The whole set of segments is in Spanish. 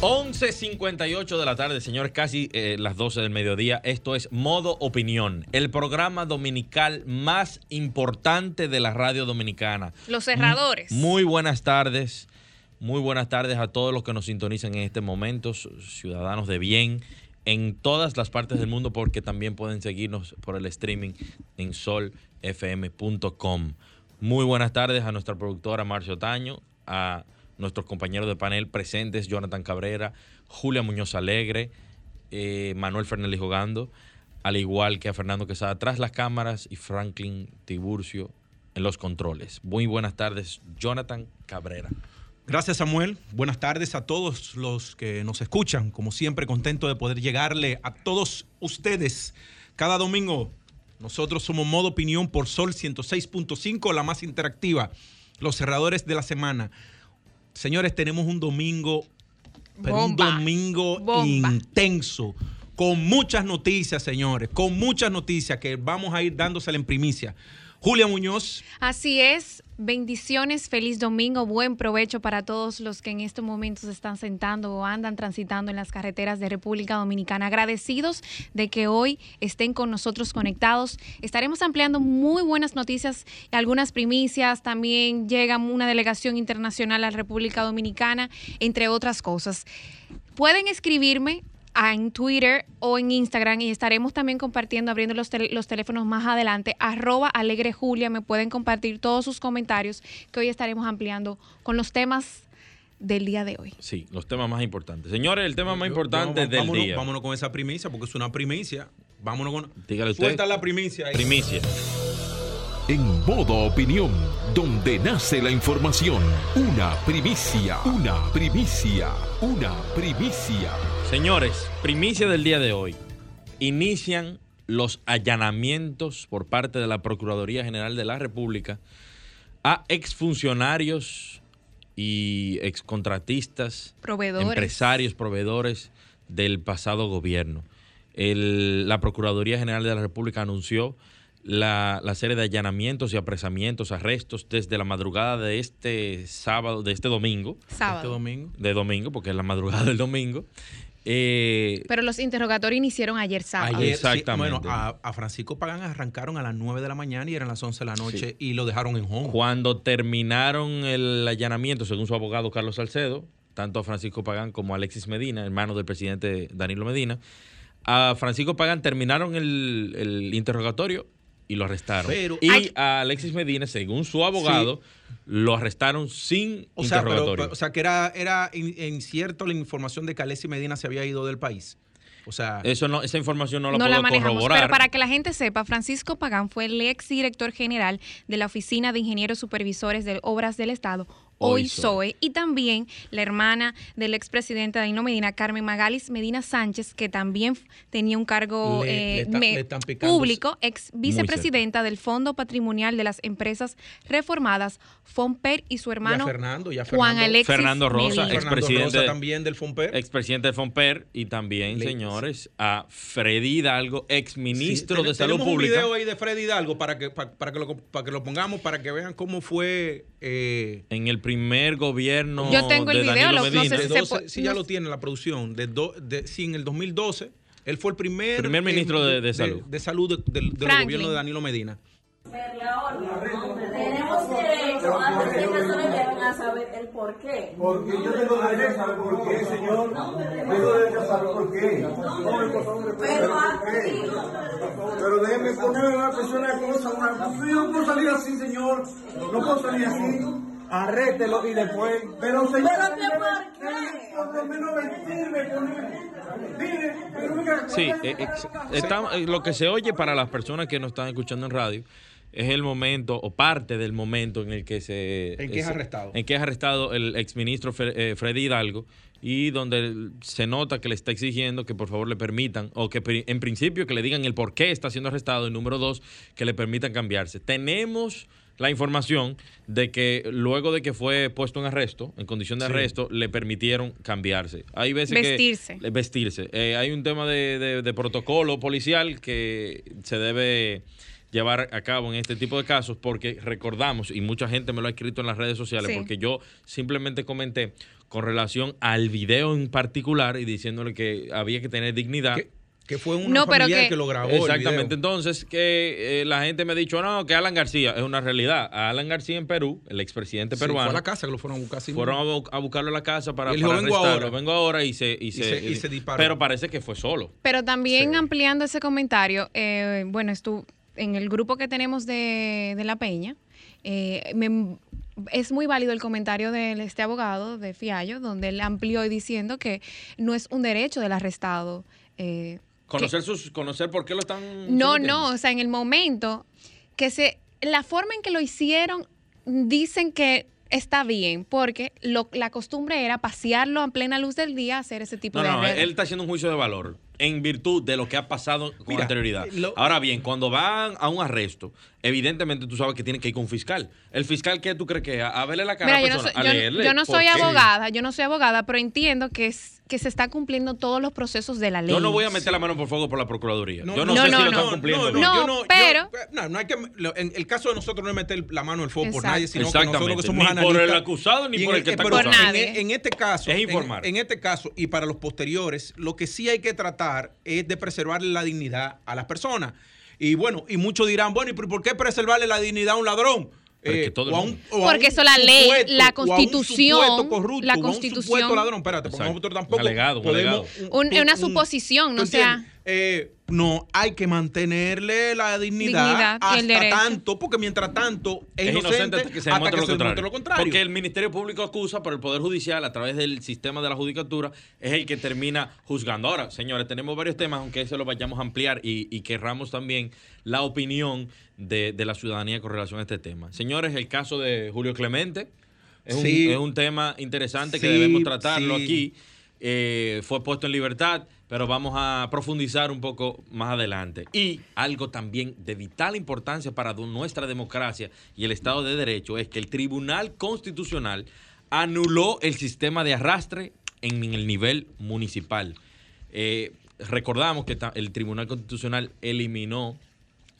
11.58 de la tarde, señores, casi eh, las 12 del mediodía. Esto es Modo Opinión, el programa dominical más importante de la radio dominicana. Los cerradores. Muy buenas tardes, muy buenas tardes a todos los que nos sintonizan en este momento, ciudadanos de bien, en todas las partes del mundo, porque también pueden seguirnos por el streaming en solfm.com. Muy buenas tardes a nuestra productora Marcio Taño, a nuestros compañeros de panel presentes, Jonathan Cabrera, Julia Muñoz Alegre, eh, Manuel Fernández Jugando, al igual que a Fernando Quesada tras las cámaras y Franklin Tiburcio en los controles. Muy buenas tardes, Jonathan Cabrera. Gracias Samuel, buenas tardes a todos los que nos escuchan, como siempre contento de poder llegarle a todos ustedes cada domingo. Nosotros somos Modo Opinión por Sol 106.5, la más interactiva, los cerradores de la semana. Señores, tenemos un domingo, pero un domingo intenso, con muchas noticias, señores, con muchas noticias que vamos a ir dándosela en primicia. Julia Muñoz. Así es. Bendiciones, feliz domingo, buen provecho para todos los que en estos momentos están sentando o andan transitando en las carreteras de República Dominicana. Agradecidos de que hoy estén con nosotros conectados. Estaremos ampliando muy buenas noticias y algunas primicias. También llega una delegación internacional a la República Dominicana, entre otras cosas. Pueden escribirme en Twitter o en Instagram y estaremos también compartiendo, abriendo los, los teléfonos más adelante. Arroba Alegre Julia, me pueden compartir todos sus comentarios que hoy estaremos ampliando con los temas del día de hoy. Sí, los temas más importantes. Señores, el tema más importante del día. Vámonos con esa primicia porque es una primicia. Vámonos con. Dígale usted. Suelta la primicia. Ahí. Primicia. En modo opinión, donde nace la información. Una primicia, una primicia, una primicia. Señores, primicia del día de hoy. Inician los allanamientos por parte de la Procuraduría General de la República a exfuncionarios y excontratistas, proveedores. empresarios, proveedores del pasado gobierno. El, la Procuraduría General de la República anunció la, la, serie de allanamientos y apresamientos, arrestos desde la madrugada de este sábado, de este domingo. Sábado. Este domingo. De domingo, porque es la madrugada del domingo. Eh, Pero los interrogatorios iniciaron ayer sábado. Ayer, Exactamente. Sí, bueno, a, a, Francisco Pagán arrancaron a las 9 de la mañana y eran las 11 de la noche sí. y lo dejaron en home. Cuando terminaron el allanamiento, según su abogado Carlos Salcedo, tanto a Francisco Pagán como a Alexis Medina, hermano del presidente Danilo Medina, a Francisco Pagán terminaron el, el interrogatorio y lo arrestaron. Pero, y hay, a Alexis Medina, según su abogado, sí. lo arrestaron sin o sea, interrogatorio. Pero, o sea, que era, era incierto la información de que Alexis Medina se había ido del país. O sea, Eso no, esa información no la no puedo la manejamos, corroborar. Pero para que la gente sepa, Francisco Pagán fue el ex director general de la Oficina de Ingenieros Supervisores de Obras del Estado, hoy SOE, y también la hermana del expresidente Danilo Medina, Carmen Magalis Medina Sánchez, que también tenía un cargo Le- eh, le está- público, ex vicepresidenta del Fondo Patrimonial de las Empresas Reformadas, FOMPER, y su ya hermano Fernando, ya Juan Fernando, Alexis Fernando Rosa, expresidente- Rosa también del FOMPER. expresidente del FOMPER y también, Le- señores, a Freddy Hidalgo, exministro Sí, de Salud tenemos Pública. un video ahí de Freddy Hidalgo para que, para, para que, lo, para que lo pongamos, para que vean cómo fue... Eh, En el primer gobierno Yo tengo el de video, Danilo lo- no Medina. sé si se 12, pu- sí, ya no lo tiene la producción. De do- de- sí, en el 2012, él fue el primer... Primer ministro de- de salud. De, salud de- del- gobierno de Danilo Medina. Tenemos derecho que se vengan a saber el por qué. Porque yo tengo derecho a saber por qué, señor. Tengo derecho a saber por qué. Pero déjeme ponerme una persona de cosa. Una... Yo no puedo salir así, señor. No puedo salir así. Arrételo y después. Pero señor. ¿Pero qué por lo menos vestirme con él. Mire, pero mira. Sí, eh, ex- estamos- eh, lo que se oye para las personas que nos están escuchando en radio es el momento o parte del momento en el que se En que es arrestado. en que es arrestado el exministro eh, Freddy Hidalgo y donde se nota que le está exigiendo que por favor le permitan, o que en principio que le digan el por qué está siendo arrestado, y número dos, que le permitan cambiarse. Tenemos la información de que luego de que fue puesto en arresto, en condición de Sí. arresto, le permitieron cambiarse. Hay veces que- Vestirse. eh, vestirse. Eh, hay un tema de, de- de protocolo policial que se debe llevar a cabo en este tipo de casos porque recordamos, y mucha gente me lo ha escrito en las redes sociales, Sí. porque yo simplemente comenté con relación al video en particular y diciéndole que había que tener dignidad. Que, que fue un No, pero familiar que- que, lo grabó. el Exactamente, video. entonces que eh, la gente me ha dicho, no, que Alan García es una realidad. A Alan García en Perú, el expresidente Sí, peruano, fue a la casa que lo fueron a buscar. sí, fueron a, bu- a buscarlo a la casa para, para "Vengo arrestarlo. ahora". Vengo ahora y se, y se, se- y se disparó. Pero parece que fue solo. Pero también Sí. ampliando ese comentario, eh, bueno, estuvo en el grupo que tenemos de, de La Peña, eh, me- es muy válido el comentario de este abogado, de Fiallo, donde él amplió diciendo que no es un derecho del arrestado. eh, Conocer sus, conocer por qué lo están. no, no, o sea, en el momento que se, la forma en que lo hicieron, dicen que está bien, porque lo- la costumbre era pasearlo a plena luz del día, hacer ese tipo No, de no, arreglos. él está haciendo un juicio de valor en virtud de lo que ha pasado con Mira, anterioridad. lo- Ahora bien, cuando van a un arresto, evidentemente tú sabes que tiene que ir con un fiscal. ¿El fiscal qué tú crees que es? A, a verle la cara Mira, a yo la no, soy, persona, a yo- leerle. yo no ¿Por soy abogada, yo no soy abogada, pero entiendo que es que se está cumpliendo todos los procesos de la ley. Yo no voy a meter la mano por fuego por la Procuraduría. yo no, no, sé no, si lo no. están cumpliendo. no. No, yo no, pero- yo- no, no hay que, en el caso de nosotros no es meter la mano en el fuego por nadie, sino que nosotros que Exactamente. somos Ni por el acusado ni en por el que está pero acusado. en- Por nadie. En, este caso, Es en- informar. En, este caso y para los posteriores, lo que sí hay que tratar es de preservarle la dignidad a las personas. Y bueno, y muchos dirán, bueno, ¿y por qué preservarle la dignidad a un ladrón? Eh, o a un- o a Porque un eso la ley, supuesto- la o a un constitución, supuesto corrupto, la o a un constitución- ladrón. Espérate, porque Exacto. nosotros tampoco Un alegado, un podemos... alegado. Un- una suposición, no ¿tú sea-? Eh, no, hay que mantenerle la dignidad, Dignidad y el hasta derecho. tanto, porque mientras tanto es, Es inocente, hasta que se demuestre lo se lo contrario. Porque el Ministerio Público acusa, pero el Poder Judicial, a través del sistema de la judicatura, es el que termina juzgando. Ahora, señores, tenemos varios temas, aunque eso lo vayamos a ampliar y, y querramos también la opinión de, de la ciudadanía con relación a este tema. Señores, el caso de Julio Clemente es, Sí. un, es un tema interesante que debemos tratarlo sí. aquí. Eh, fue puesto en libertad, pero vamos a profundizar un poco más adelante. Y algo también de vital importancia para nuestra democracia y el Estado de Derecho es que el Tribunal Constitucional anuló el sistema de arrastre en el nivel municipal. Eh, recordamos que el Tribunal Constitucional eliminó,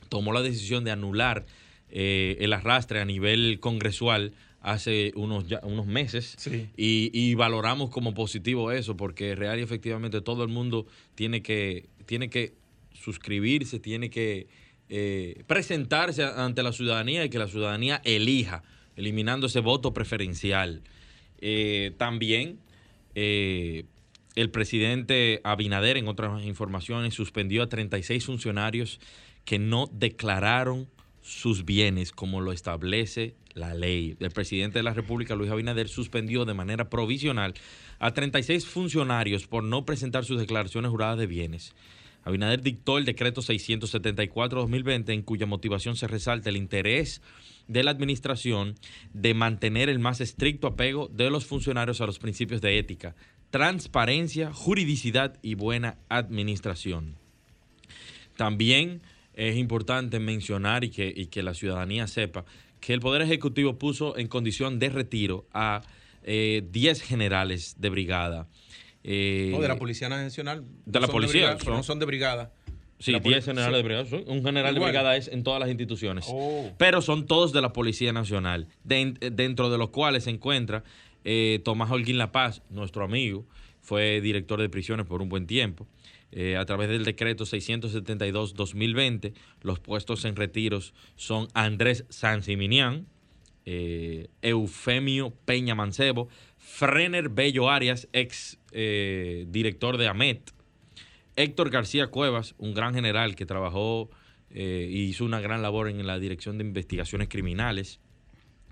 tomó la decisión de anular eh, el arrastre a nivel congresual hace unos, ya- unos meses Sí. y, y valoramos como positivo eso porque real y efectivamente todo el mundo tiene que, tiene que suscribirse, tiene que eh, presentarse ante la ciudadanía y que la ciudadanía elija, eliminando ese voto preferencial. Eh, también eh, el presidente Abinader, en otras informaciones, suspendió a 36 funcionarios que no declararon sus bienes como lo establece la ley. El presidente de la República, Luis Abinader, suspendió de manera provisional a 36 funcionarios por no presentar sus declaraciones juradas de bienes. Abinader dictó el decreto 674-2020 en cuya motivación se resalta el interés de la administración de mantener el más estricto apego de los funcionarios a los principios de ética, transparencia, juridicidad y buena administración. También es importante mencionar y que, y que la ciudadanía sepa que el Poder Ejecutivo puso en condición de retiro a eh, 10 generales de brigada. Eh, No, de la Policía Nacional. de la no policía, brigada, pero son- no son de brigada. Sí, La 10 poli- generales de brigada. Un general de brigada es en todas las instituciones. Oh. Pero son todos de la Policía Nacional, den- dentro de los cuales se encuentra eh, Tomás Holguín La Paz, nuestro amigo, fue director de prisiones por un buen tiempo. Eh, a través del decreto 672-2020, los puestos en retiros son Andrés Sansiminián, eh, Eufemio Peña Mancebo, Frener Bello Arias, ex eh, director de AMET, Héctor García Cuevas, un gran general que trabajó eh, y hizo una gran labor en la Dirección de Investigaciones Criminales.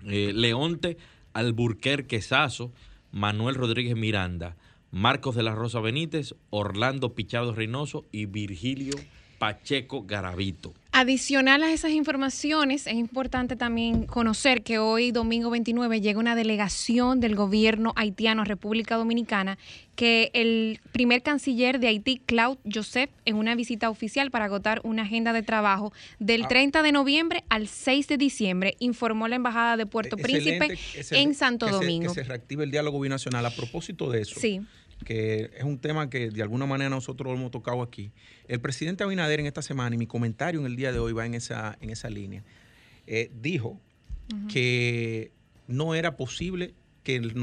Leonte Alburquerque Sazo, Manuel Rodríguez Miranda, Marcos de la Rosa Benítez, Orlando Pichado Reynoso y Virgilio Pacheco Garavito. Adicional a esas informaciones, es importante también conocer que hoy, domingo 29, llega una delegación del gobierno haitiano a República Dominicana que el primer canciller de Haití, Claude Joseph, en una visita oficial para agotar una agenda de trabajo del 30 de noviembre al 6 de diciembre, informó la Embajada de Puerto Excelente Príncipe se- en Santo que se- Domingo. que se reactive el diálogo binacional. A propósito de eso, Sí. Que es un tema que de alguna manera nosotros lo hemos tocado aquí. El presidente Abinader en esta semana, y mi comentario en el día de hoy va en esa, en esa línea, eh, dijo que no era posible que, el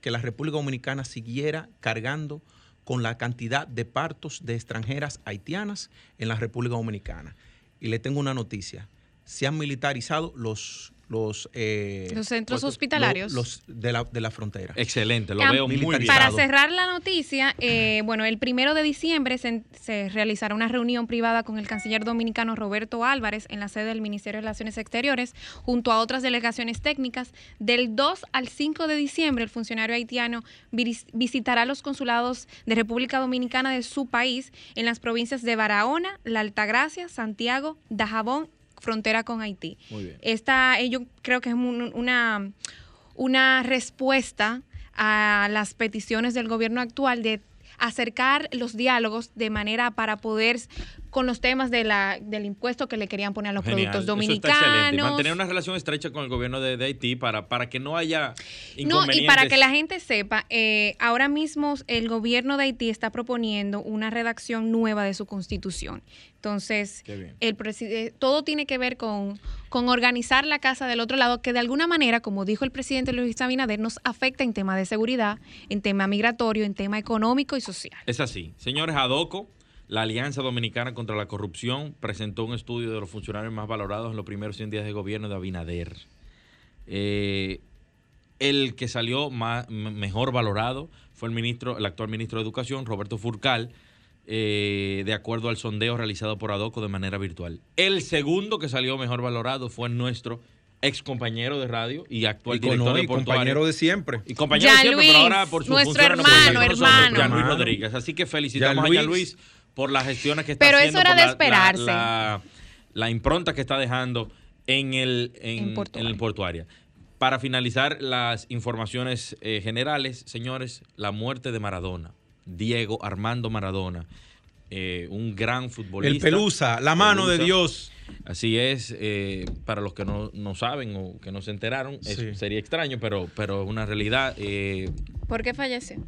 que la República Dominicana siguiera cargando con la cantidad de partos de extranjeras haitianas en la República Dominicana. Y le tengo una noticia. Se han militarizado los... Los, eh, Los centros hospitalarios. Los, de, la, de la frontera. Excelente, lo Cam- veo muy bien. Para cerrar la noticia, eh, bueno, el primero de diciembre se, se realizará una reunión privada con el canciller dominicano Roberto Álvarez en la sede del Ministerio de Relaciones Exteriores, junto a otras delegaciones técnicas. Del 2 al 5 de diciembre, el funcionario haitiano vis- visitará los consulados de República Dominicana de su país en las provincias de Barahona, La Altagracia, Santiago, Dajabón, frontera con Haití. Muy bien. Esta, eh, yo creo que es un- una, una respuesta a las peticiones del gobierno actual de acercar los diálogos de manera para poder con los temas de la, del impuesto que le querían poner a los Genial, productos eso dominicanos. Mantener una relación estrecha con el gobierno de, de Haití para, para que no haya No, inconvenientes. y para que la gente sepa, eh, ahora mismo el gobierno de Haití está proponiendo una redacción nueva de su constitución. Entonces, el todo tiene que ver con, con organizar la casa del otro lado, que de alguna manera, como dijo el presidente Luis Abinader, nos afecta en tema de seguridad, en tema migratorio, en tema económico y social. Es así. Señores, ADOCO, la Alianza Dominicana contra la Corrupción, presentó un estudio de los funcionarios más valorados en los primeros 100 días de gobierno de Abinader. Eh, el que salió ma- m- mejor valorado fue el ministro, el actual ministro de Educación, Roberto Furcal, eh, de acuerdo al sondeo realizado por ADOCO de manera virtual. El segundo que salió mejor valorado fue nuestro ex compañero de radio y actual Y con- director y de Portuario. compañero de siempre. Y compañero Jan siempre, pero Luis, ahora por su nuestro no hermano, nosotros, hermano. Jan Luis. Rodríguez. Así que felicitamos a Jan Luis. Luis por las gestiones que está Pero haciendo. eso era de la- esperarse. La, la impronta que está dejando en el, en, En en Portuaria. el portuaria. Para finalizar las informaciones eh, generales, señores, la muerte de Maradona, Diego Armando Maradona, eh, un gran futbolista. El Pelusa, la mano de. Dios. Así es, eh, para los que no, no saben o que no se enteraron, es- sería extraño, pero, pero es una realidad. eh, ¿Por qué falleció?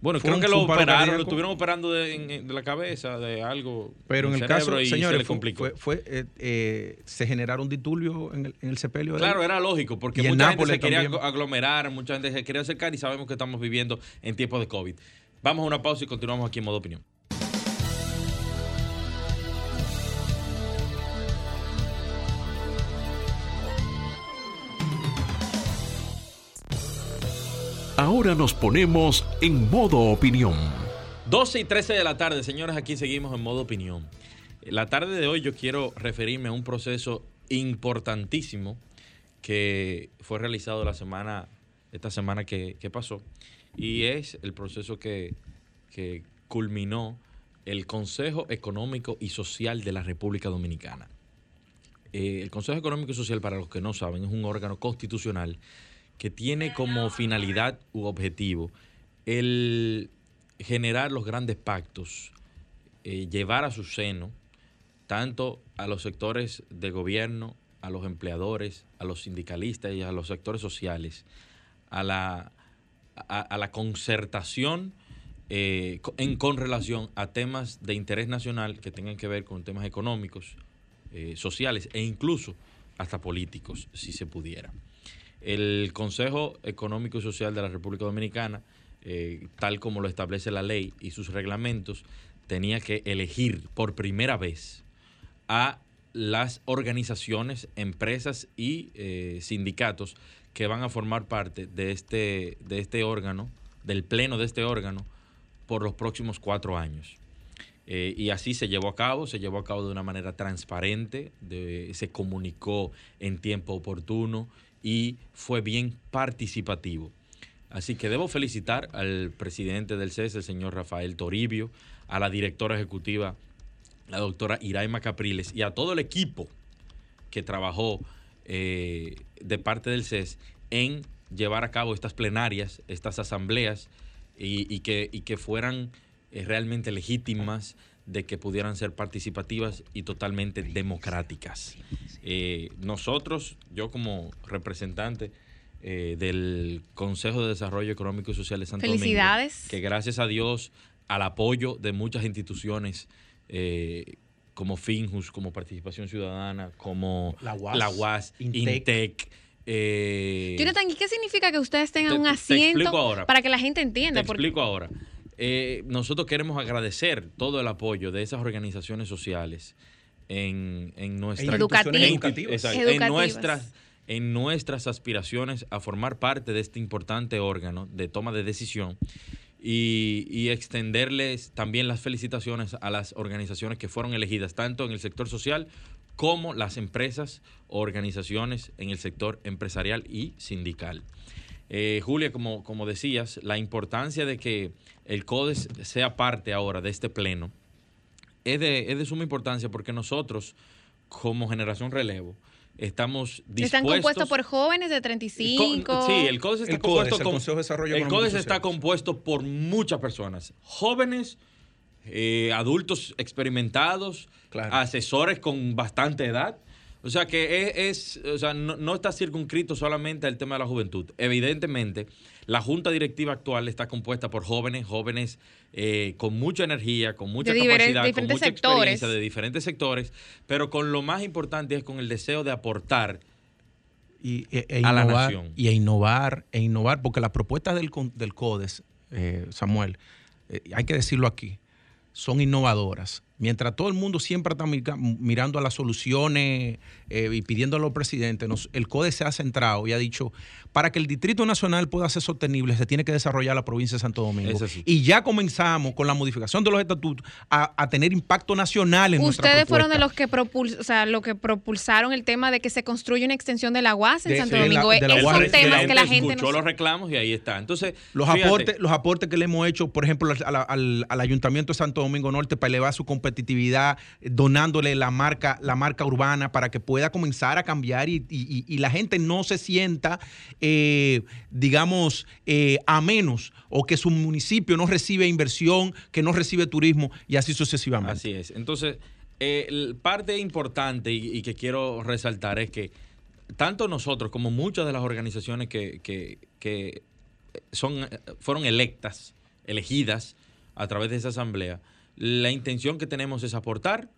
Bueno, Fue creo un- que lo operaron, lo estuvieron operando de, en- en- de la cabeza, de algo. Pero en el caso, y se señores, le complicó. fue- fue, eh, eh, se generaron disturbios en el, en el sepelio. Claro, era lógico, porque mucha Nápoles gente se quería también. aglomerar, mucha gente se quería acercar y sabemos que estamos viviendo en tiempos de COVID. Vamos a una pausa y continuamos aquí en modo opinión. Ahora nos ponemos en modo opinión. 12 y 13 de la tarde, señores, aquí seguimos en modo opinión. La tarde de hoy yo quiero referirme a un proceso importantísimo que fue realizado la semana, esta semana que, pasó, y es el proceso que, que culminó el Consejo Económico y Social de la República Dominicana. Eh, el Consejo Económico y Social, para los que no saben, es un órgano constitucional que tiene como finalidad u objetivo el generar los grandes pactos, eh, llevar a su seno tanto a los sectores de gobierno, a los empleadores, a los sindicalistas y a los sectores sociales, a la, a, la concertación eh, en, con relación a temas de interés nacional que tengan que ver con temas económicos, eh, sociales e incluso hasta políticos, si se pudiera. El Consejo Económico y Social de la República Dominicana, eh, tal como lo establece la ley y sus reglamentos, tenía que elegir por primera vez a las organizaciones, empresas y eh, sindicatos que van a formar parte de este, de este órgano, del pleno de este órgano, por los próximos cuatro años. Eh, y así se llevó a cabo, se llevó a cabo de una manera transparente, se comunicó en tiempo oportuno y fue bien participativo. Así que debo felicitar al presidente del CES, el señor Rafael Toribio, a la directora ejecutiva la doctora Iraima Capriles y a todo el equipo que trabajó eh, de parte del CES en llevar a cabo estas plenarias, estas asambleas y, que, y que fueran eh, realmente legítimas, de que pudieran ser participativas y totalmente democráticas. Eh, nosotros, yo como representante eh, del Consejo de Desarrollo Económico y Social de Santo Felicidades. Domingo, que gracias a Dios, al apoyo de muchas instituciones, eh, como Finjus, como Participación Ciudadana, como La UAS, la UAS Intec. Intec, eh, Jonathan, ¿y qué significa que ustedes tengan te- un te asiento explico ahora. para que la gente entienda? Te Porque- explico ahora. Eh, nosotros queremos agradecer todo el apoyo de esas organizaciones sociales en, en nuestra Educativas. en- educativas. exacto, Educativas. en nuestras en nuestras aspiraciones a formar parte de este importante órgano de toma de decisión y, y extenderles también las felicitaciones a las organizaciones que fueron elegidas tanto en el sector social como las empresas o organizaciones en el sector empresarial y sindical. Eh, Julia, como, como decías, la importancia de que el CODES sea parte ahora de este pleno es de, es de suma importancia porque nosotros, como generación relevo, estamos dispuestos... Están compuestos por jóvenes de Co- 35. Sí, el CODES está El CODES, compuesto el con- Consejo de Desarrollo El CODES está compuesto por muchas personas, jóvenes, eh, adultos experimentados, Claro. asesores con bastante edad. O sea que es, es- o sea, no, no está circunscrito solamente al tema de la juventud. Evidentemente, la junta directiva actual está compuesta por jóvenes, jóvenes eh, con mucha energía, con mucha De capacidad, con mucha sectores. experiencia de diferentes sectores, pero con lo más importante es con el deseo de aportar y, e, e a la innovar, nación. y a innovar, e innovar, porque las propuestas del, con- del CODES, eh, Samuel, eh, hay que decirlo aquí, son innovadoras. Mientras todo el mundo siempre está mirando a las soluciones eh, y pidiendo a los presidentes, nos- el CODES se ha centrado y ha dicho, para que el Distrito Nacional pueda ser sostenible, se tiene que desarrollar la provincia de Santo Domingo. Y ya comenzamos con la modificación de los estatutos a, a tener impacto nacional en nuestra Ustedes fueron de los que propul- o sea, lo que propulsaron el tema de que se construye una extensión de la UAS en De- Santo sí, Domingo. de la- de la Esos UAS, son de la temas que la gente escuchó no los reclamos y ahí está. Entonces, Los fíjate, aportes, los aportes que le hemos hecho, por ejemplo, al, al- al- al Ayuntamiento de Santo Domingo Norte para elevar su competitividad, eh, donándole la marca, la marca urbana para que pueda comenzar a cambiar y, la gente no se sienta, eh, digamos, eh, a menos o que su municipio no recibe inversión, que no recibe turismo y así sucesivamente. Así es. Entonces, parte importante y, que quiero resaltar es que tanto nosotros como muchas de las organizaciones que, que- que son, fueron electas, elegidas a través de esa asamblea, la intención que tenemos es aportar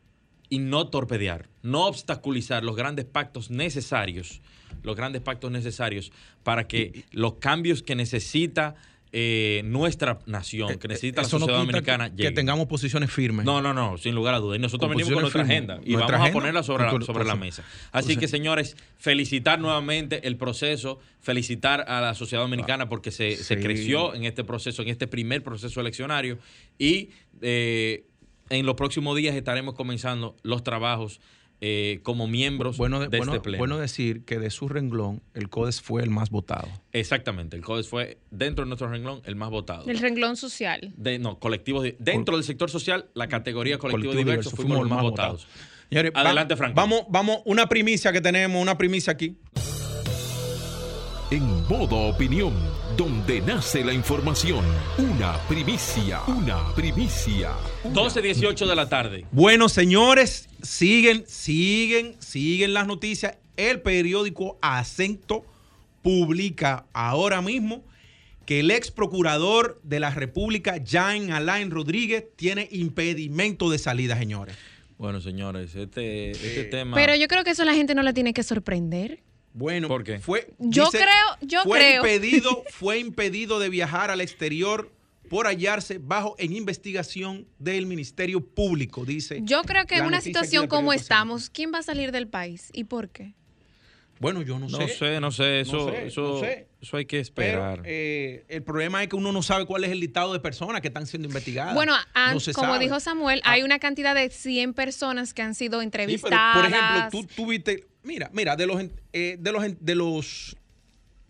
y no torpedear, no obstaculizar los grandes pactos necesarios, los grandes pactos necesarios para que los cambios que necesita eh, nuestra nación, que necesita la Eso no sociedad que- dominicana, que, lleguen. tengamos posiciones firmes. No, no, no, sin lugar a dudas. Y nosotros Con venimos con nuestra agenda y Nuestra vamos a ponerla sobre, la, sobre la mesa. Así que, señores, felicitar nuevamente el proceso, felicitar a la sociedad dominicana porque se, creció en este proceso, en este primer proceso eleccionario y eh, en los próximos días estaremos comenzando los trabajos eh, como miembros Bueno, de, de- bueno, este pleno. bueno decir que de su renglón el CODES fue el más votado. Exactamente, el CODES fue dentro de nuestro renglón el más votado. El renglón social. De, no, colectivos dentro del sector social, la categoría colectivo, Colectivo diverso, diverso, fuimos los más votados. Señores, va- Adelante, Franklin. Vamos, vamos, una primicia que tenemos, una primicia aquí. En modo opinión, donde nace la información. Una primicia, una primicia. 12, 18 de la tarde. Bueno, señores, siguen, siguen, siguen las noticias. El periódico Acento publica ahora mismo que el ex procurador de la República, Jean Alain Rodríguez, tiene impedimento de salida, señores. Bueno, señores, este, este tema. Pero yo creo que eso a la gente no la tiene que sorprender. Bueno, ¿Por qué? fue Yo creo- yo fue creo. impedido, fue impedido de viajar al exterior por hallarse bajo en investigación del Ministerio Público, dice. Yo creo que en una situación como estamos, ¿quién va a salir del país y por qué? Bueno, yo no, no sé, no sé, eso, No sé, eso, no sé. eso hay que Pero esperar. eh, el problema es que uno no sabe cuál es el listado de personas que están siendo investigadas. Bueno, an- No se como sabe. dijo Samuel, Ah. hay una cantidad de 100 personas que han sido Sí, pero, entrevistadas. por ejemplo, tú, tú viste, mira, mira, de los, eh, de los, de los,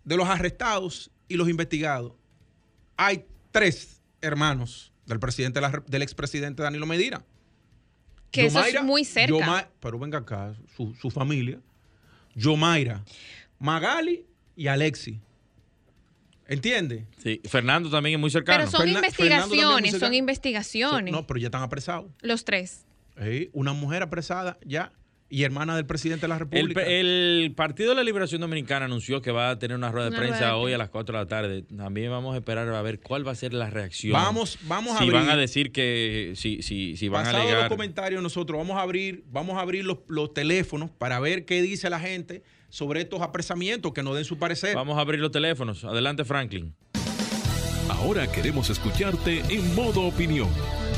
de los arrestados y los investigados, hay tres hermanos del presidente, de la Re- del expresidente Danilo Medina. Que eso es muy cerca. Yoma- pero venga acá, su, su familia. Yomaira, Magali y Alexi. ¿Entiende? Sí, Fernando también es muy cercano. Pero son Ferna- investigaciones, son investigaciones. No, pero ya están apresados. Los tres. Sí, una mujer apresada ya y hermana del presidente de la República. el Partido de la Liberación Dominicana anunció que va a tener una rueda de Una prensa rueda de hoy a las 4 de la tarde. También vamos a esperar a ver cuál va a ser la reacción. Vamos- vamos a Si van a abrir- decir que. Si, si, si van a Pasado los alegar. comentarios, nosotros vamos a abrir, vamos a abrir los, los teléfonos para ver qué dice la gente sobre estos apresamientos, que nos den su parecer. Vamos a abrir los teléfonos. Adelante, Franklin. Ahora queremos escucharte en modo opinión.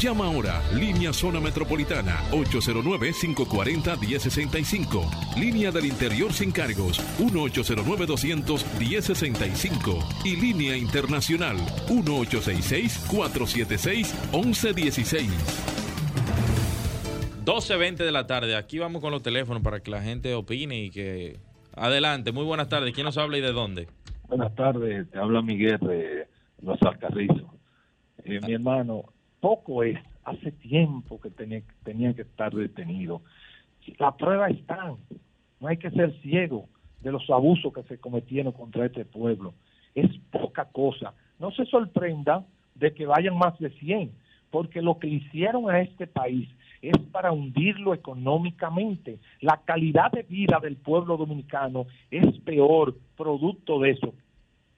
Llama ahora, línea zona metropolitana 809-540-1065. Línea del interior sin cargos 1-809-200-1065. Y línea internacional 1866-476-1116. 12.20 de la tarde. Aquí vamos con los teléfonos para que la gente opine y que. Adelante, muy buenas tardes. ¿Quién nos habla y de dónde? Buenas tardes, te habla Miguel de Los Alcarrizos. Eh, mi hermano, poco es, hace tiempo que tenía, tenía que estar detenido. La prueba está, no hay que ser ciego de los abusos que se cometieron contra este pueblo. Es poca cosa. No se sorprenda de que vayan más de 100, porque lo que hicieron a este país es para hundirlo económicamente. La calidad de vida del pueblo dominicano es peor producto de eso.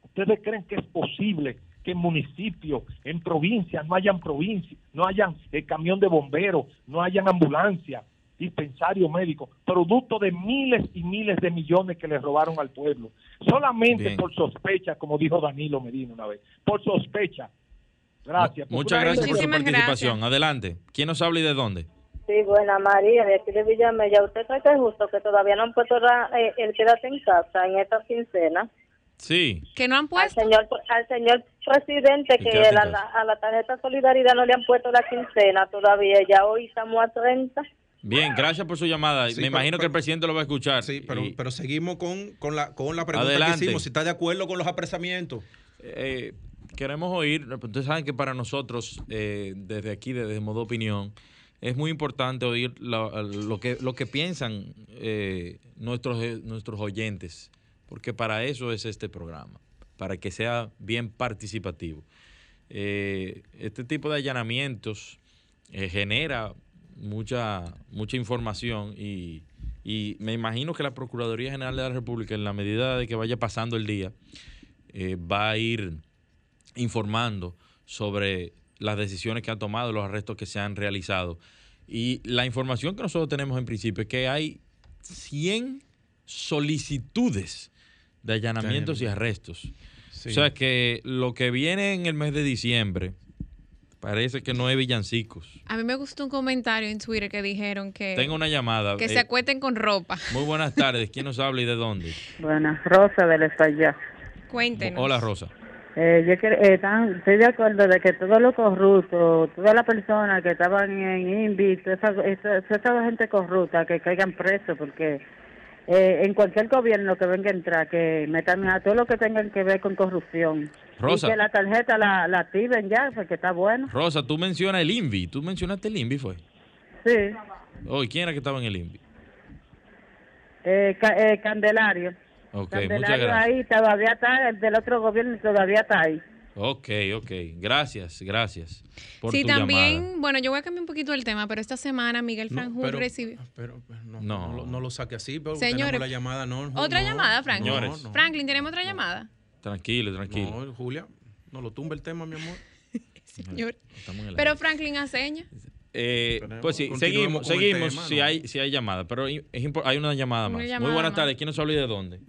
¿Ustedes creen que es posible que en municipios, en provincias, no hayan provincias, no hayan eh, camión de bomberos, no hayan ambulancia, dispensario médico, producto de miles y miles de millones que le robaron al pueblo? Solamente Bien. por sospecha, como dijo Danilo Medina una vez, por sospecha. Gracias. Muchas gracias por su participación. gracias. Adelante. ¿Quién nos habla y de dónde? Sí, buena María, de aquí de Villamella. ¿Usted cree que es justo que todavía no han puesto la- eh, el quédate en casa en esta quincena? Sí. Que no han Al puesto. señor, al señor presidente que la- la- a la tarjeta Solidaridad no le han puesto la quincena todavía. Ya hoy estamos a 30. Bien, gracias por su llamada. Sí, Me pero- imagino que el presidente lo va a escuchar. Sí, pero, Y, pero seguimos con, con, la, con la pregunta Adelante. que hicimos, si está de acuerdo con los apresamientos. eh, queremos oír, ustedes saben que para nosotros, eh, desde aquí, desde Modo Opinión, es muy importante oír lo, lo que, lo que piensan eh, nuestros, eh, nuestros oyentes, porque para eso es este programa, para que sea bien participativo. Eh, este tipo de allanamientos eh, genera mucha, mucha información y, me imagino que la Procuraduría General de la República, en la medida de que vaya pasando el día, eh, va a ir informando sobre las decisiones que han tomado, los arrestos que se han realizado. Y la información que nosotros tenemos en principio es que hay 100 solicitudes de allanamientos y arrestos. Sí. O sea que lo que viene en el mes de diciembre parece que no es villancicos. A mí me gustó un comentario en Twitter que dijeron que, Tengo una llamada. que Eh, se acuesten con ropa. muy buenas tardes. ¿Quién nos habla y de dónde? Buenas, Rosa del Estallá. Cuéntenos. Hola, Rosa. Eh, yo quiero- eh, tan- estoy de acuerdo de que todos los corruptos, todas las personas que estaban en INVI, toda esa, esa, toda esa gente corrupta, que caigan presos, porque eh, en cualquier gobierno que venga a entrar, que metan a todo lo que tengan que ver con corrupción. Rosa. Y que la tarjeta la, la activen ya, porque está bueno. Rosa, tú mencionas el INVI. ¿Tú mencionaste el INVI, fue? Sí. Oh, ¿y ¿quién era que estaba en el INVI? Eh, eh, Candelario. Ok, muchas gracias. ahí todavía está, el del otro gobierno todavía está ahí. Ok, ok. Gracias, gracias por Sí, tu también, llamada. bueno, yo voy a cambiar un poquito el tema, pero esta semana Miguel No, Franjul pero, recibió. pero- pero no, No. no. lo- no lo saque así, pero Señores, tenemos la llamada, no. ¿Otra no, llamada, Franklin? Señores. no, Franklin, ¿tenemos otra llamada? Tranquilo, tranquilo. No, Julia, no lo tumba el tema, mi amor. Señor. Pero. Franklin haceña. Eh, pues sí, seguimos, seguimos tema, si ¿no? hay si hay llamada, pero es hay una llamada Una más. llamada Muy buenas tardes. ¿Quién nos habla y de dónde?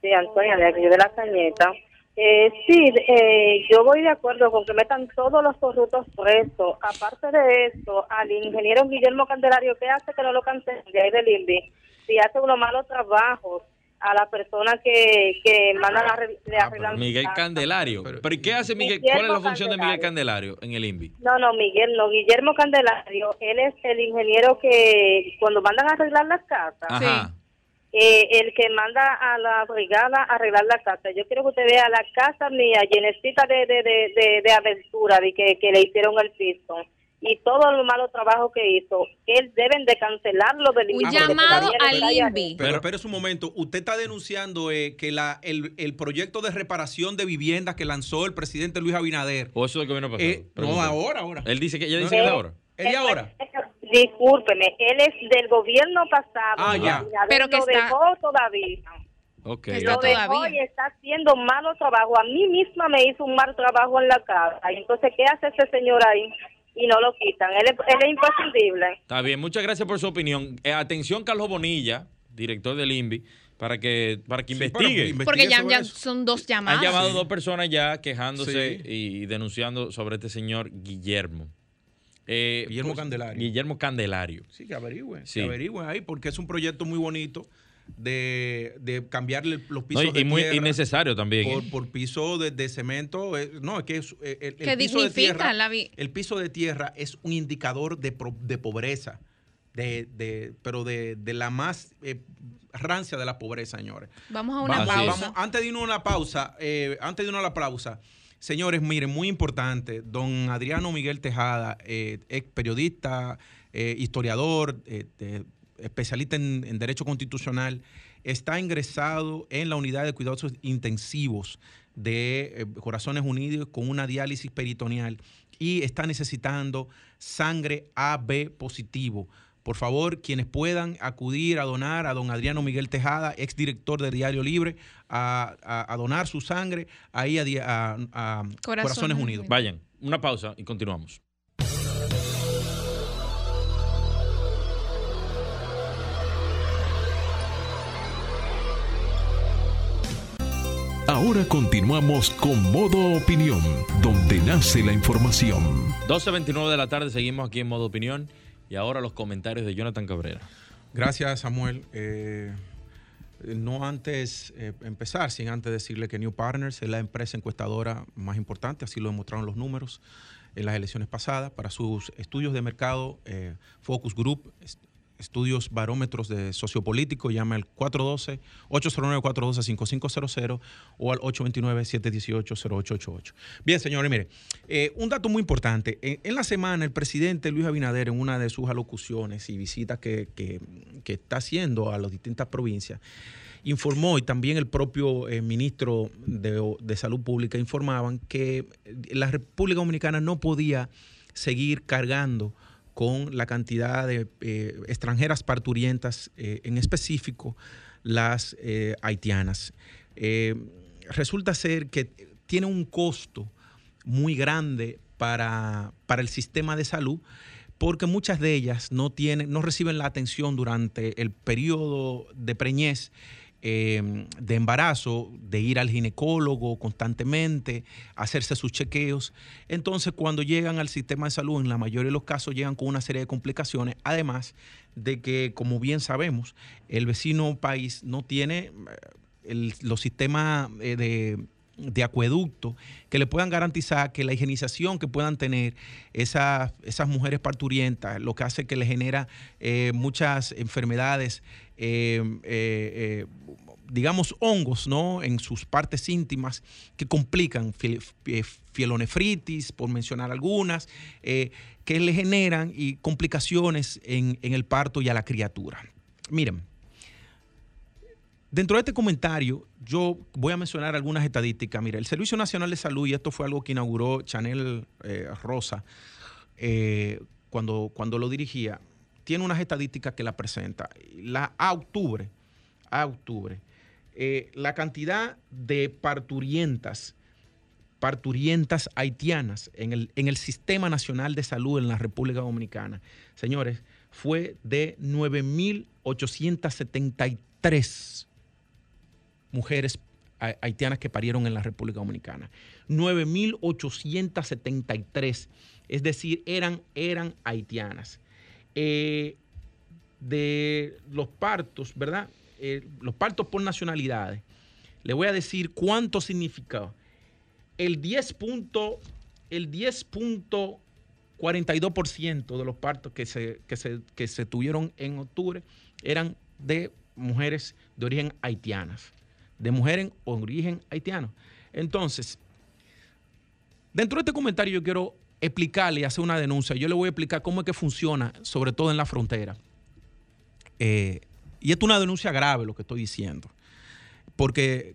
Sí, Antonia, de aquí de la Cañeta. Eh, sí, eh, yo voy de acuerdo con que metan todos los corruptos presos. Aparte de eso, al ingeniero Guillermo Candelario, ¿qué hace que no lo cancelen de ahí del INVI? Si hace unos malos trabajos a la persona que, que mandan a Ah, arreglan Miguel. Candelario. Pero- Pero, ¿y qué hace Miguel? Guillermo ¿Cuál es la función de Miguel Candelario. Candelario en el INVI? No, no, Miguel, no, Guillermo Candelario, él es el ingeniero que cuando mandan a arreglar las casas, Ajá. Eh, el que manda a la brigada a arreglar la casa. Yo quiero que usted vea la casa mía llenecita de, de, de, de, de aventura, de que, que le hicieron el piso. y todo el malo trabajo que hizo, que deben de cancelarlo del Un llamado al INVI. Pero espere un momento, usted está denunciando eh, que la, el, el proyecto de reparación de viviendas que lanzó el presidente Luis Abinader. O eso es lo que viene pasando. Eh, no, ahora, ahora. Él dice que ella No, dice que es ahora. ¿Es de ahora? Discúlpeme, él es del gobierno pasado. Ah, ya. Pero que lo está- dejó todavía. Ok. Está Lo dejó todavía. y está haciendo malo trabajo. A mí misma me hizo un mal trabajo en la casa. Y entonces, ¿qué hace ese señor ahí? Y no lo quitan. Él es, él es imprescindible. Está bien, muchas gracias por su opinión. Eh, atención, Carlos Bonilla, director del INVI, para que, para que Sí, investigue. investigue Porque ya, ya son dos Han llamadas. llamado dos personas ya quejándose Sí. y denunciando sobre este señor Guillermo. Eh, Guillermo Candelario. Guillermo Candelario. Sí, que averigüen, Sí. que averigüen ahí, porque es un proyecto muy bonito de, de cambiarle los No, pisos y, de y muy tierra innecesario también. ¿eh? por, por piso de, de cemento. eh, no, es que es, eh, el, el Que piso de tierra, la vi- el piso de tierra es un indicador de, pro- de pobreza, de, de- pero de, de la más eh, rancia de la pobreza, señores. Vamos a una pausa. vamos, antes de irnos a una pausa, eh, antes de irnos a la pausa, señores, miren, muy importante, don Adriano Miguel Tejada, eh, ex periodista, eh, historiador, eh, especialista en, en Derecho Constitucional, está ingresado en la unidad de cuidados intensivos de Corazones Unidos con una diálisis peritoneal y está necesitando sangre AB positivo. Por favor, quienes puedan acudir a donar a don Adriano Miguel Tejada, exdirector de Diario Libre, a, a- a donar su sangre ahí a, di- a- a Corazones. Unidos. Vayan, una pausa y continuamos. Ahora continuamos con Modo Opinión, donde nace la información. 12.29 de la tarde, seguimos aquí en modo opinión. Y ahora los comentarios de Jonathan Cabrera. Gracias, Samuel. Eh, no antes eh, empezar, sin antes decirle que New Partners es la empresa encuestadora más importante, así lo demostraron los números en las elecciones pasadas. Para sus estudios de mercado, eh, Focus Group, estudios barómetros de sociopolítico, llama al 412 809 5500 o al 829-718-0888. Bien, señores, mire, eh, un dato muy importante. En, la semana, el presidente Luis Abinader, en una de sus alocuciones y visitas que, que- que está haciendo a las distintas provincias, informó, y también el propio eh, ministro de, de Salud Pública informaban, que la República Dominicana no podía seguir cargando con la cantidad de eh, extranjeras parturientas, eh, en específico las eh, haitianas. Resulta ser que tiene un costo muy grande para, para el sistema de salud porque muchas de ellas no tienen, no reciben la atención durante el periodo de preñez, eh, de embarazo, de ir al ginecólogo constantemente, hacerse sus chequeos. Entonces, cuando llegan al sistema de salud, en la mayoría de los casos llegan con una serie de complicaciones, además de que, como bien sabemos, el vecino país no tiene eh, los sistemas eh, de de acueducto que le puedan garantizar que la higienización que puedan tener esas, esas mujeres parturientas, lo que hace que le genera eh, muchas enfermedades, eh, eh, digamos hongos, ¿no? En sus partes íntimas que complican fiel- fielonefritis, por mencionar algunas, que le generan y complicaciones en, en el parto y a la criatura. Miren, Dentro de este comentario, yo voy a mencionar algunas estadísticas. Mira, el Servicio Nacional de Salud, y esto fue algo que inauguró Chanel eh, Rosa eh, cuando, cuando lo dirigía, tiene unas estadísticas que la presenta. La, octubre, a octubre, eh, la cantidad de parturientas, parturientas haitianas en el, en el Sistema Nacional de Salud en la República Dominicana, señores, fue de 9.873 mujeres ha- haitianas que parieron en la República Dominicana. 9.873, es decir, eran, eran haitianas. Eh, de los partos, ¿verdad? Eh, los partos por nacionalidades. Le voy a decir cuánto significaba. El 10 punto, el 10.42% de los partos que se, que, se, que se tuvieron en octubre eran de mujeres de origen haitianas de mujeres en origen haitiano. Entonces, dentro de este comentario yo quiero explicarle y hacer una denuncia. Yo le voy a explicar cómo es que funciona, sobre todo en la frontera. Eh, y es una denuncia grave lo que estoy diciendo. Porque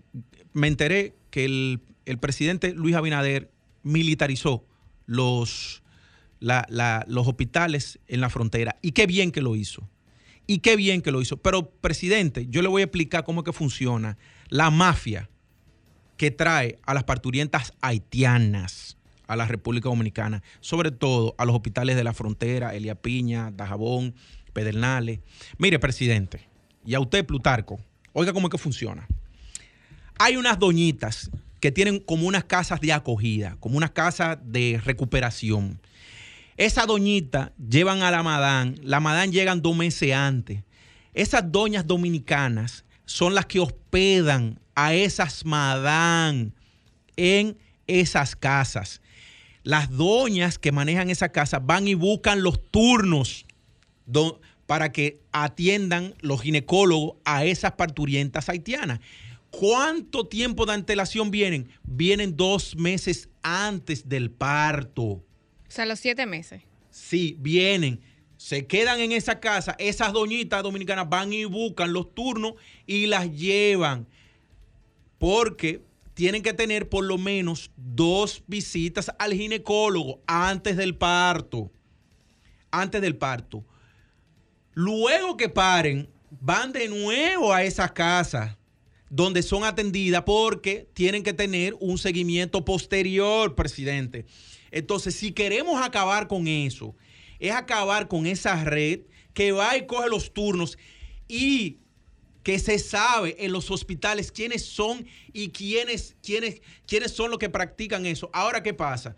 me enteré que el, el presidente Luis Abinader militarizó los, la- la- los hospitales en la frontera. Y qué bien que lo hizo. Y qué bien que lo hizo. Pero, presidente, yo le voy a explicar cómo es que funciona la mafia que trae a las parturientas haitianas a la República Dominicana, sobre todo a los hospitales de la frontera, Elia Piña, Dajabón, Pedernales. Mire, presidente, y a usted, Plutarco, oiga cómo es que funciona. Hay unas doñitas que tienen como unas casas de acogida, como unas casas de recuperación. Esa doñita llevan a la Madán, la Madán llegan dos meses antes. Esas doñas dominicanas son las que hospedan a esas Madán en esas casas. Las doñas que manejan esa casa van y buscan los turnos para que atiendan los ginecólogos a esas parturientas haitianas. ¿Cuánto tiempo de antelación vienen? Vienen dos meses antes del parto. O sea, los siete meses. Sí, vienen, se quedan en esa casa, esas doñitas dominicanas van y buscan los turnos y las llevan. Porque tienen que tener por lo menos dos visitas al ginecólogo antes del parto. Antes del parto. Luego que paren, van de nuevo a esas casas donde son atendidas porque tienen que tener un seguimiento posterior, presidente. Entonces, si queremos acabar con eso, es acabar con esa red que va y coge los turnos y que se sabe en los hospitales quiénes son y quiénes, quiénes, quiénes son los que practican eso. Ahora, ¿qué pasa?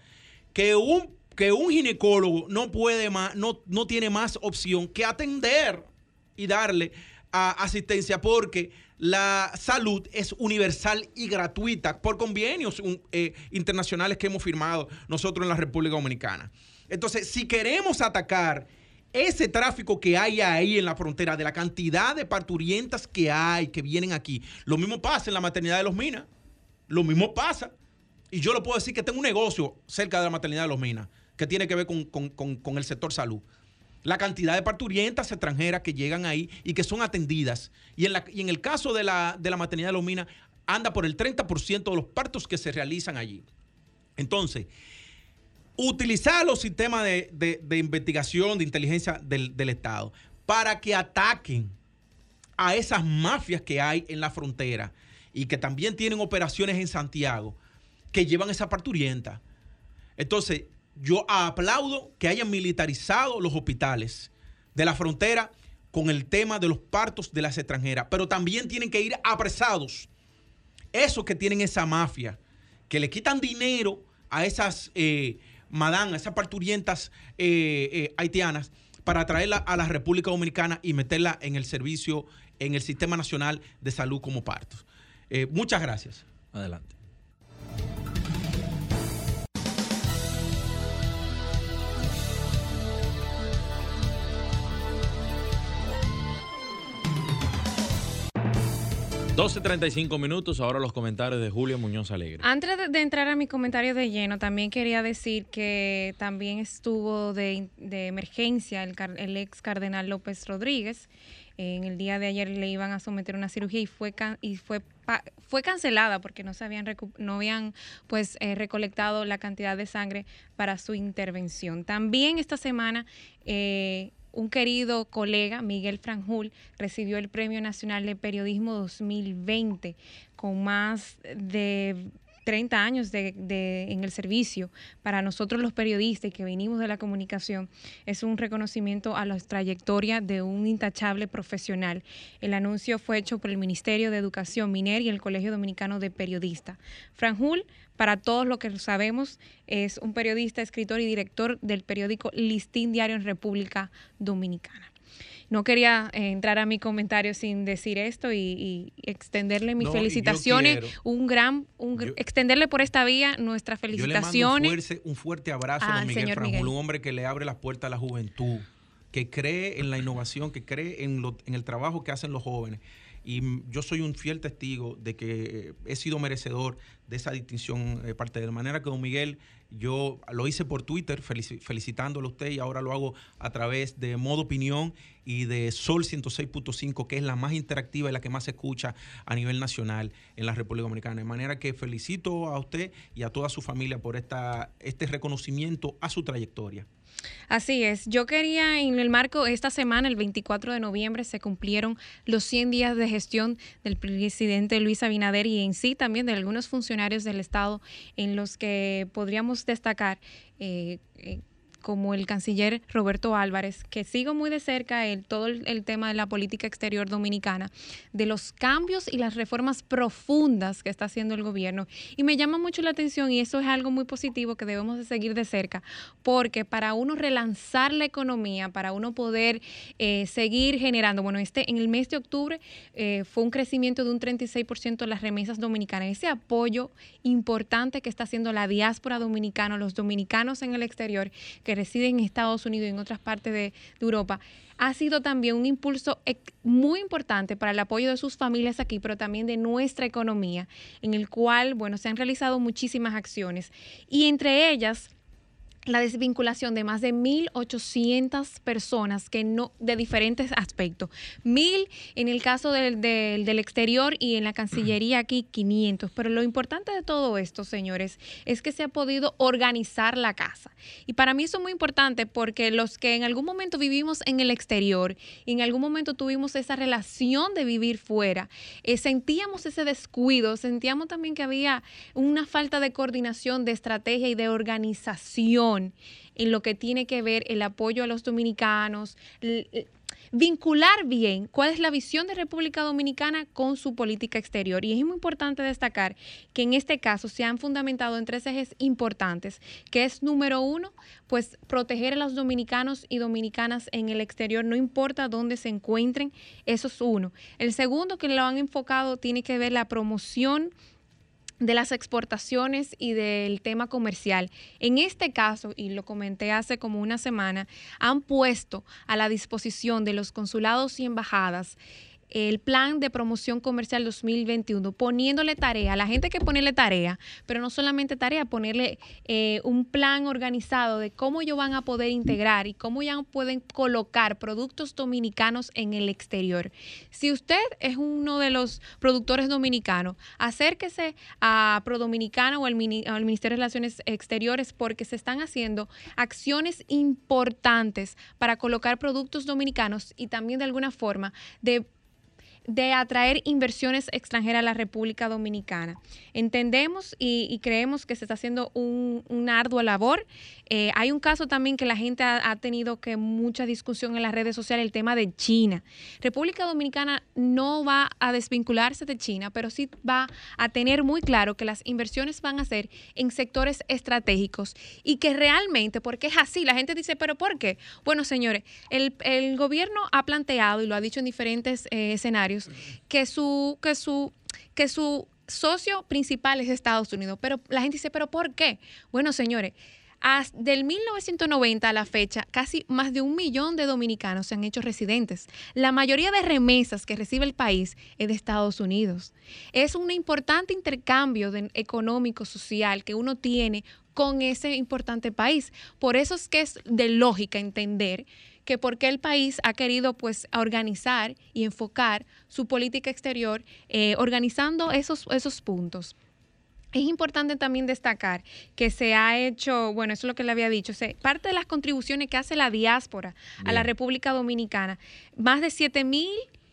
Que un, que un ginecólogo no puede más, no, no tiene más opción que atender y darle asistencia porque la salud es universal y gratuita por convenios eh, internacionales que hemos firmado nosotros en la República Dominicana. Entonces, si queremos atacar ese tráfico que hay ahí en la frontera, de la cantidad de parturientas que hay, que vienen aquí, lo mismo pasa en la maternidad de los Minas, lo mismo pasa. Y yo lo puedo decir que tengo un negocio cerca de la maternidad de los Minas, que tiene que ver con, con- con- el sector salud. La cantidad de parturientas extranjeras que llegan ahí y que son atendidas. Y en, la- y en el caso de la, de la maternidad de los Minas, anda por el 30% de los partos que se realizan allí. Entonces, utilizar los sistemas de, de- de investigación, de inteligencia del, del Estado, para que ataquen a esas mafias que hay en la frontera y que también tienen operaciones en Santiago, que llevan esa parturienta. Entonces, yo aplaudo que hayan militarizado los hospitales de la frontera con el tema de los partos de las extranjeras, pero también tienen que ir apresados esos que tienen esa mafia, que le quitan dinero a esas eh, madán, a esas parturientas eh, eh, haitianas, para traerla a la República Dominicana y meterla en el servicio, en el Sistema Nacional de Salud como partos. Eh, muchas gracias. Adelante. ...12.35 minutos, ahora los comentarios de Julio Muñoz Alegre. Antes de, entrar a mi comentario de lleno, también quería decir que también estuvo de, emergencia el, ex cardenal López Rodríguez. En el día de ayer le iban a someter una cirugía y fue y fue fue cancelada porque no se habían no habían pues eh, recolectado la cantidad de sangre para su intervención. También esta semana eh, un querido colega, Miguel Franjul, recibió el Premio Nacional de Periodismo 2020 con más de 30 años de, en el servicio. Para nosotros los periodistas que venimos de la comunicación, es un reconocimiento a la trayectoria de un intachable profesional. El anuncio fue hecho por el Ministerio de Educación Miner y el Colegio Dominicano de Periodistas. Franjul, para todos los que lo sabemos, es un periodista, escritor y director del periódico Listín Diario en República Dominicana. No quería eh, entrar a mi comentario sin decir esto y, y extenderle mis No, felicitaciones, quiero- un gran, un, Yo- extenderle por esta vía nuestras Yo le mando un felicitaciones. fuerte, un fuerte abrazo a don Miguel señor Franjul, Miguel. un hombre que le abre las puertas a la juventud, que cree en la innovación, que cree en, lo- en el trabajo que hacen los jóvenes. y yo soy un fiel testigo de que he sido merecedor de esa distinción eh, parte de la manera que don Miguel yo lo hice por Twitter felicitándolo a usted y ahora lo hago a través de Modo Opinión y de Sol 106.5, que es la más interactiva y la que más se escucha a nivel nacional en la República Dominicana. De manera que felicito a usted y a toda su familia por esta, este reconocimiento a su trayectoria. Así es. Yo quería, en el marco, esta semana, el 24 de noviembre, se cumplieron los 100 días de gestión del presidente Luis Abinader y en sí también de algunos funcionarios del Estado en los que podríamos destacar eh, eh, como el canciller Roberto Álvarez, que sigo muy de cerca el, todo el, tema de la política exterior dominicana, de los cambios y las reformas profundas que está haciendo el gobierno. Y me llama mucho la atención y eso es algo muy positivo que debemos de seguir de cerca, porque para uno relanzar la economía, para uno poder eh, seguir generando, bueno, este en el mes de octubre eh, fue un crecimiento de un 36% de las remesas dominicanas, ese apoyo importante que está haciendo la diáspora dominicana, los dominicanos en el exterior, que residen en Estados Unidos y en otras partes de, Europa, ha sido también un impulso muy importante para el apoyo de sus familias aquí, pero también de nuestra economía, en el cual, bueno, se han realizado muchísimas acciones. Y entre ellas, la desvinculación de más de 1.800 personas que no, de diferentes aspectos. Mil en el caso del, del, exterior y en la Cancillería aquí 500. Pero lo importante de todo esto, señores, es que se ha podido organizar la casa. Y para mí eso es muy importante porque los que en algún momento vivimos en el exterior y en algún momento tuvimos esa relación de vivir fuera, eh, sentíamos ese descuido, sentíamos también que había una falta de coordinación, de estrategia y de organización en lo que tiene que ver el apoyo a los dominicanos, vincular bien cuál es la visión de República Dominicana con su política exterior. Y es muy importante destacar que en este caso se han fundamentado en tres ejes importantes, que es número uno, pues proteger a los dominicanos y dominicanas en el exterior, no importa dónde se encuentren, eso es uno. El segundo que lo han enfocado tiene que ver la promoción de las exportaciones y del tema comercial. En este caso, y lo comenté hace como una semana, han puesto a la disposición de los consulados y embajadas el plan de promoción comercial 2021, poniéndole tarea, la gente que ponerle tarea, pero no solamente tarea, ponerle eh, un plan organizado de cómo ellos van a poder integrar y cómo ya pueden colocar productos dominicanos en el exterior. Si usted es uno de los productores dominicanos, acérquese a Prodominicana o al, al Ministerio de Relaciones Exteriores porque se están haciendo acciones importantes para colocar productos dominicanos y también de alguna forma de de atraer inversiones extranjeras a la República Dominicana. Entendemos y, creemos que se está haciendo un, una ardua labor. Eh, hay un caso también que la gente ha, tenido que mucha discusión en las redes sociales, el tema de China. República Dominicana no va a desvincularse de China, pero sí va a tener muy claro que las inversiones van a ser en sectores estratégicos y que realmente, porque es así, la gente dice, pero ¿por qué? Bueno, señores, el, el gobierno ha planteado y lo ha dicho en diferentes eh, escenarios, que su, que su, que su socio principal es Estados Unidos. Pero la gente dice, ¿pero por qué? Bueno, señores, del 1990 a la fecha, casi más de un millón de dominicanos se han hecho residentes. La mayoría de remesas que recibe el país es de Estados Unidos. Es un importante intercambio económico, social que uno tiene con ese importante país. Por eso es que es de lógica entender que por qué el país ha querido pues organizar y enfocar su política exterior eh, organizando esos, esos puntos. Es importante también destacar que se ha hecho, bueno, eso es lo que le había dicho, parte de las contribuciones que hace la diáspora a la República Dominicana, más de 7 mil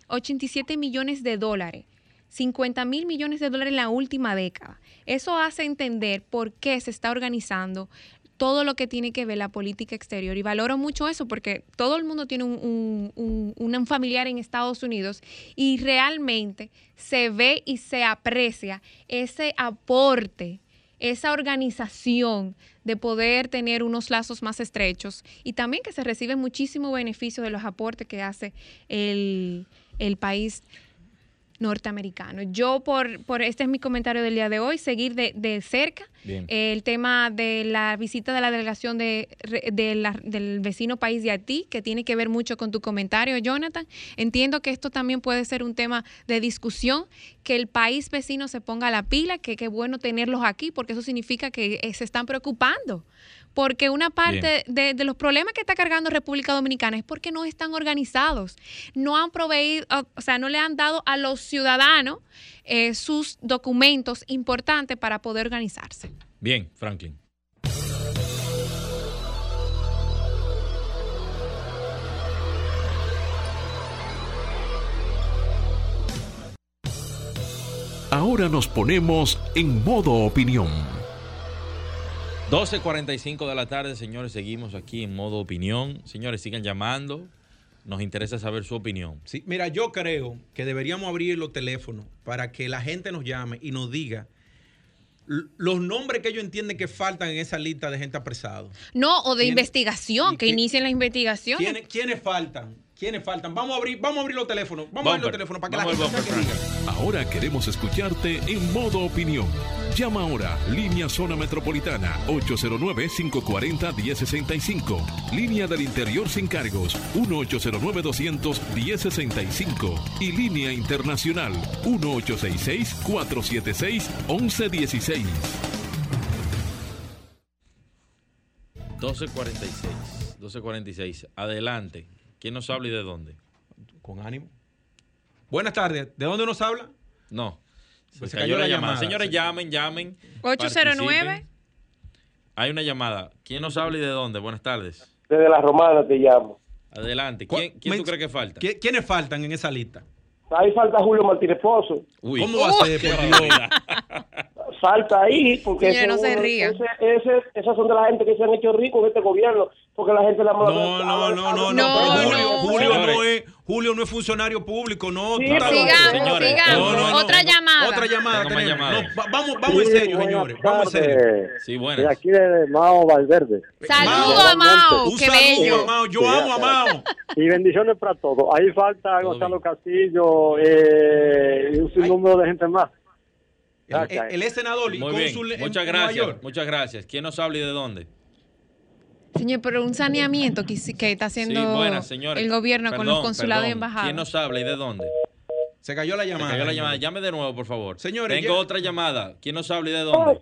87 millones de dólares. 50 mil millones de dólares en la última década. Eso hace entender por qué se está organizando todo lo que tiene que ver la política exterior. Y valoro mucho eso porque todo el mundo tiene un, un, familiar en Estados Unidos y realmente se ve y se aprecia ese aporte, esa organización de poder tener unos lazos más estrechos y también que se recibe muchísimo beneficio de los aportes que hace el, el país norteamericano. Yo, por, por este es mi comentario del día de hoy, seguir de, de cerca Bien. eh, el tema de la visita de la delegación de, de la- del vecino país de Haití, que tiene que ver mucho con tu comentario, Jonathan. Entiendo que esto también puede ser un tema de discusión, que el país vecino se ponga a la pila, que qué bueno tenerlos aquí, porque eso significa que eh, se están preocupando. Porque una parte de, de los problemas que está cargando República Dominicana es porque no están organizados. No han proveído, o- o sea, no le han dado a los ciudadanos eh, sus documentos importantes para poder organizarse. Bien, Franklin. Ahora nos ponemos en modo opinión. 12.45 de la tarde, señores, seguimos aquí en modo opinión. Señores, sigan llamando. Nos interesa saber su opinión. Sí, mira, yo creo que deberíamos abrir los teléfonos para que la gente nos llame y nos diga los nombres que ellos entienden que faltan en esa lista de gente apresada. No, o de ¿Quién- investigación, que inicien la investigación. ¿Quiénes, quiénes faltan? ¿Quiénes faltan? Vamos a abrir, vamos a abrir los teléfonos. Vamos a abrir los teléfonos para que Vamos la gente diga. Ahora queremos escucharte en modo opinión. Llama ahora, línea zona metropolitana 809-540-1065. Línea del interior sin cargos 1809-200-1065. Y línea internacional 1866-476-1116. 12.46. 12.46. Adelante. ¿Quién nos habla y de dónde? Con ánimo. Buenas tardes. ¿De dónde nos habla? No. Se, Pues se cayó, cayó la, la llamada. llamada. Señores, Se- llamen, llamen. 809. participen. Hay una llamada. ¿Quién nos habla y de dónde? Buenas tardes. Desde la romana te llamo. Adelante. ¿Cuál- ¿Quién, quién tú crees que falta? ¿Qui- ¿Quiénes faltan en esa lista? Ahí falta Julio Martínez Pozo. Uy. ¿Cómo va a ser, por Dios? Falta ahí, porque ese no se uno- ría. ese- ese- esas son de la gente que se han hecho ricos en este gobierno, porque la gente la No, no, no, no, no, No, pero Julio, no. Julio no es, Julio no es funcionario público, no. Sí. Sigamos, Señores, sigamos. No, no, no, Otra no. llamada. Otra llamada vamos, vamos en serio, señores. Vamos en serio. Sí, De buenas. aquí de Mao Valverde. Saludos, Mao, Mao. Un Qué saludo, bello. a Mao. Yo amo a Mao. Y bendiciones para todos. Ahí falta Gonzalo. Castillo eh, y un sinnúmero de gente más. Él, él- él es senador y Muy bien. cónsul en- Muchas en Nueva gracias. York. Muchas gracias. ¿Quién nos habla y de dónde? Señor, pero un saneamiento que, sí- que está haciendo sí, buenas, señores. el gobierno con los Perdón, consulados y embajadas. ¿Quién nos habla y de dónde? Se cayó la Se llamada. cayó la señor. llamada. Llame de nuevo, por favor. Señores, Tengo ya- otra llamada. ¿Quién nos habla y de dónde?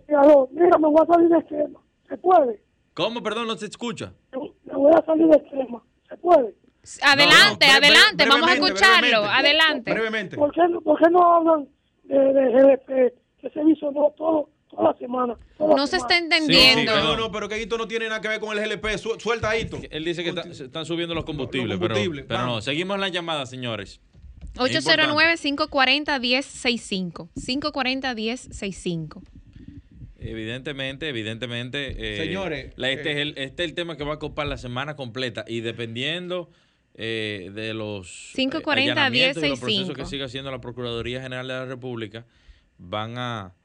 Mira, me voy a salir de esquema. ¿Se puede? ¿Cómo? Perdón, no se escucha. Me voy a salir de esquema. ¿Se puede? Adelante, No, no, bre- adelante, vamos a escucharlo. brevemente. Adelante. Brevemente. ¿Por qué, no- por qué no hablan de, de GDP? Que se hizo no, todo, toda la semana. toda la No se semana. está entendiendo. sí, No, no, pero que esto no tiene nada que ver con el GLP. Su- suelta esto. Él dice que está- se están subiendo los combustibles, Los pero- combustibles, pero, no. Seguimos la llamada, señores. 809-540-1065. 540-1065. Evidentemente, evidentemente. eh, Señores, la- este, eh, es el, este es el tema que va a ocupar la semana completa y dependiendo eh, de los 540, allanamientos y los 1065. procesos que siga haciendo la Procuraduría General de la República, van a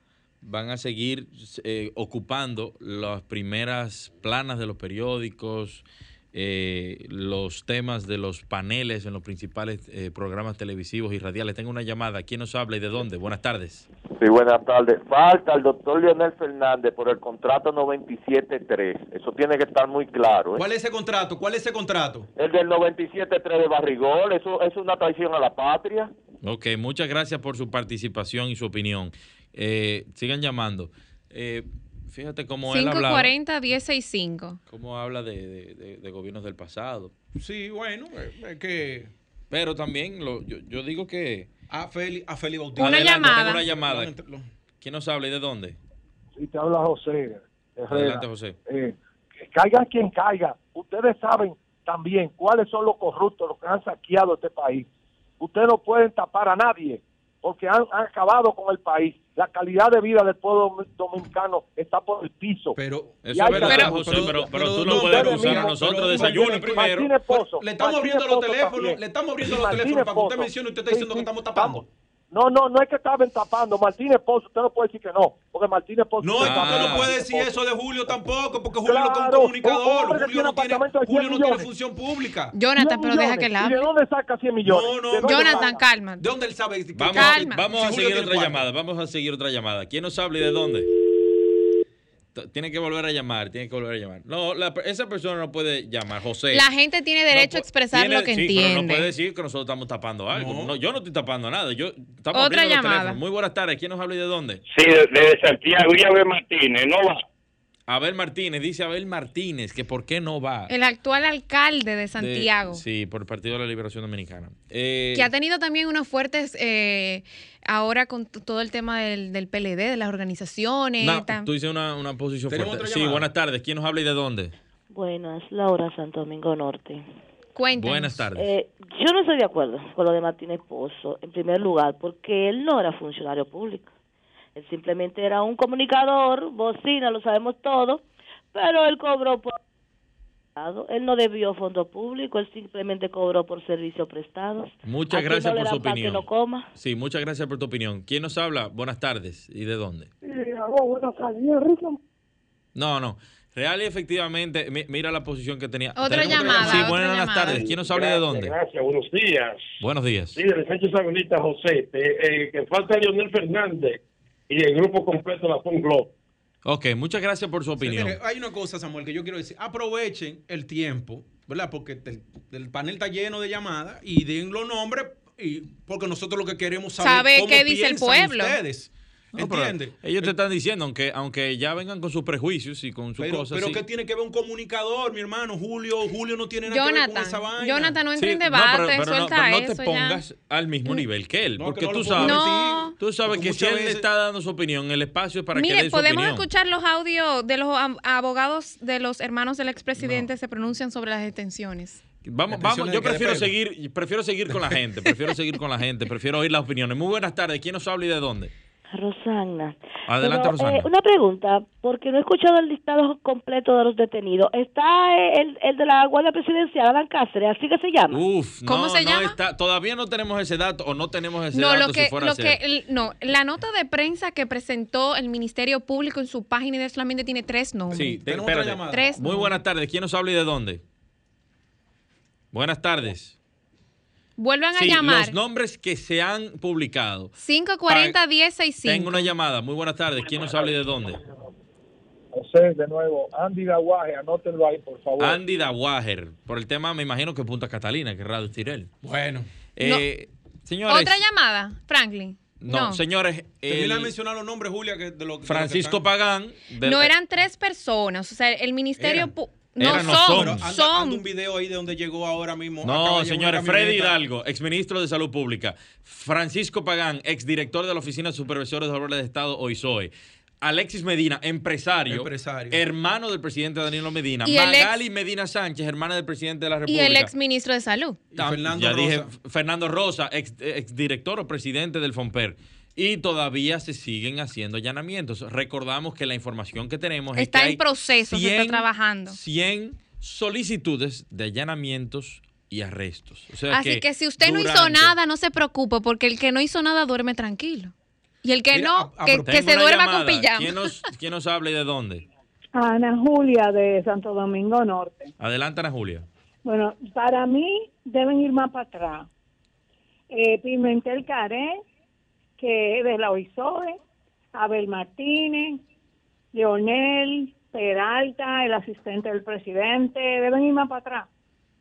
van a seguir eh, ocupando las primeras planas de los periódicos, eh, los temas de los paneles en los principales eh, programas televisivos y radiales. Tengo una llamada. ¿Quién nos habla y de dónde? Buenas tardes. Sí, buenas tardes. Falta el doctor Leonel Fernández por el contrato 97.3. Eso tiene que estar muy claro. ¿eh? ¿Cuál es ese contrato? ¿Cuál es ese contrato? El del 97.3 de Barrigol, eso es una traición a la patria. Ok, muchas gracias por su participación y su opinión. Eh, sigan llamando. Eh, fíjate cómo él habla, 540-1065. cómo habla de, de- de- de gobiernos del pasado. Sí, bueno, es que Pero también lo- yo, yo digo que... a Feli, a Feli Bautista. Una Adelante, llamada. tengo una llamada. ¿Quién nos habla y de dónde? Si te habla José. Herrera. Adelante, José. Eh, que caiga quien caiga. Ustedes saben también cuáles son los corruptos, los que han saqueado este país. Ustedes no pueden tapar a nadie porque han, han acabado con el país. La calidad de vida del pueblo dominicano está por el piso. Pero Eso es verdad, José, pero- pero, tú no, no puedes acusar a nosotros. pero- primero. Pozo. le estamos Martínez abriendo los teléfonos, también. le estamos abriendo los Martínez teléfonos para que usted mencione y usted está Sí, diciendo que estamos tapando. No, no, no es que estaban tapando. Martínez Pozo, usted no puede decir que no, porque Martínez Pozo. No, es que usted no puede decir eso de Julio tampoco, porque Julio no es un comunicador. Julio no tiene, Julio no tiene función pública. Jonathan, pero deja que la ¿Y de dónde saca 100 millones? No, no, ¿De dónde Jonathan, calma. ¿De dónde él sabe? Vamos, Calma. vamos a Si seguir otra llamada. Vamos a seguir otra llamada. ¿Quién nos habla y de dónde? Tiene que volver a llamar, tiene que volver a llamar. No, la- esa persona no puede llamar, José. La gente tiene derecho a expresar tiene- lo que sí, Pero no entiende. puede decir que nosotros estamos tapando algo. No. No, yo no estoy tapando nada. Yo, estamos Otra abriendo los llamada. teléfonos. Muy buenas tardes. ¿Quién nos habla y de dónde? Sí, desde Santiago y Abel Martínez, no va. Abel Martínez, dice Abel Martínez, que por qué no va. El actual alcalde de De- Santiago. sí, por el Partido de la Liberación Dominicana. Eh, que ha tenido también unos fuertes eh, ahora con todo el tema del, del PLD, de las organizaciones. no, tú dices una, una posición ¿Tenemos fuerte. Sí, buenas tardes. ¿Quién nos habla y de dónde? Buenas, Laura Santo Domingo Norte. Cuéntanos. Buenas tardes. Eh, yo no estoy de acuerdo con lo de Martínez Pozo, en primer lugar, porque él no era funcionario público. Él simplemente era un comunicador, bocina, lo sabemos todo, pero él cobró por... Él no debió fondo público, él simplemente cobró por servicios prestados. Muchas Aquí gracias no por su opinión. no coma. Sí, muchas gracias por tu opinión. ¿Quién nos habla? Buenas tardes. ¿Y de dónde? Buenas tardes. No, no. Real y efectivamente, mi- mira la posición que tenía. Otra ¿Tenemos llamada, Sí, buenas llamada. tardes. ¿Quién nos habla y de dónde? Gracias, buenos días. Buenos días. Sí, del Sánchez Sagonita José, eh, eh, que falta Leonel Fernández y el grupo completo la Fun Globe. Ok, muchas gracias por su Sí, opinión. mire, hay una cosa, Samuel, que yo quiero decir. Aprovechen el tiempo, ¿verdad? Porque el, el panel está lleno de llamadas y den los nombres y porque nosotros lo que queremos saber Sabe cómo qué dice el pueblo. ustedes. No, pero ¿Entiendes? ellos te están diciendo, aunque, aunque ya vengan con sus prejuicios y con sus Pero, cosas. pero sí. ¿qué tiene que ver un comunicador, mi hermano? Julio, Julio no tiene nada que ver con esa Jonathan, vaina. Jonathan, no entra Sí, en no, debate, pero- pero no- suelta pero no te eso pongas ya. al mismo nivel que él, No, porque que no tú sabes, No. Tú sabes Porque que si él veces- está dando su opinión, el espacio es para que Mire, dé su podemos opinión. escuchar los audios de los ab- abogados de los hermanos del expresidente se pronuncian sobre las detenciones. Vamos, vamos, yo prefiero seguir, prefiero seguir con la gente, prefiero seguir con la gente, prefiero oír las opiniones. Muy buenas tardes, ¿quién nos habla y de dónde? Rosana. Adelante, Pero, Rosana. eh, una pregunta, porque no he escuchado el listado completo de los detenidos. ¿Está eh, el, el de la Guardia Presidencial, Adán Cáceres, así que se llama? Uf, ¿Cómo no, se no llama? está, todavía no tenemos ese dato o no tenemos ese No, dato lo que, si fuera lo a ser. que, el- no, la nota de prensa que presentó el Ministerio Público en su página y solamente tiene tres nombres. Sí, te- Tenemos otra llamada. Tres Muy buenas tardes, ¿quién nos habla y de dónde? Buenas tardes. Vuelvan a Sí, llamar. los nombres que se han publicado. 540-1065. Tengo una llamada. Muy buenas tardes. ¿Quién nos habla y de dónde? José, de nuevo, Andy Daguaje, anótenlo ahí, por favor. Andy Dawager. Por el tema, me imagino que Punta Catalina, que Radio Tirel. Bueno. Eh, Señores. ¿Otra llamada, Franklin? No, señores. Termina de mencionar los nombres, Julia, que de lo, de lo que Francisco están- Pagán. de- No eran tres personas. O sea, el Ministerio... Eran. No, Eran, no son, son. Pero anda- son. anda un video ahí de donde llegó ahora mismo. No, señores, Freddy. Hidalgo, exministro de Salud Pública. Francisco Pagán, exdirector de la Oficina de Supervisores de Obras de Estado, OISOE. Alexis Medina, empresario, Empresario. hermano del presidente Danilo Medina. Y ex- Magali Medina Sánchez, hermana del presidente de la Y República. el exministro de Salud. Tam- Fernando ya dije, Rosa. F- Fernando Rosa, ex, exdirector o presidente del FOMPER. Y todavía se siguen haciendo allanamientos. Recordamos que la información que tenemos es Está que en hay proceso, se está 100 trabajando. 100 solicitudes de allanamientos y arrestos. O sea Así que, si usted no hizo nada, no se preocupe, porque el que no hizo nada duerme tranquilo. Y el que Mira, no, a- a- que, que se duerma llamada. con pijama. ¿Quién nos, quién nos habla y de dónde? Ana Julia de Santo Domingo Norte. Adelante, Ana Julia. Bueno, para mí deben ir más para atrás. Eh, Pimentel Caré, que de la OISOE, Abel Martínez, Leonel, Peralta, el asistente del presidente, deben ir más para atrás.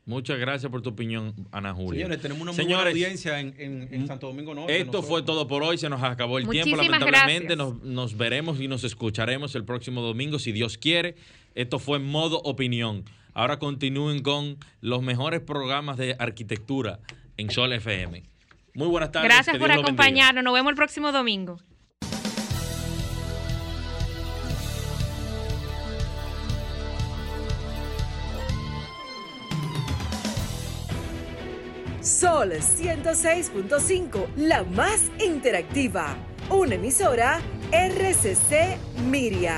Muchas gracias por tu opinión, Ana Julia. Señores, tenemos una muy buena audiencia en, en- en Santo Domingo Norte. Esto fue todo por hoy, se nos acabó el tiempo. Lamentablemente nos, nos veremos y nos escucharemos el próximo domingo, si Dios quiere. Esto fue modo opinión. Ahora continúen con los mejores programas de arquitectura en Sol FM. Muy buenas tardes. Gracias que por Dios acompañarnos. Nos vemos el próximo domingo. Sol 106.5, la más interactiva. Una emisora RCC Miria.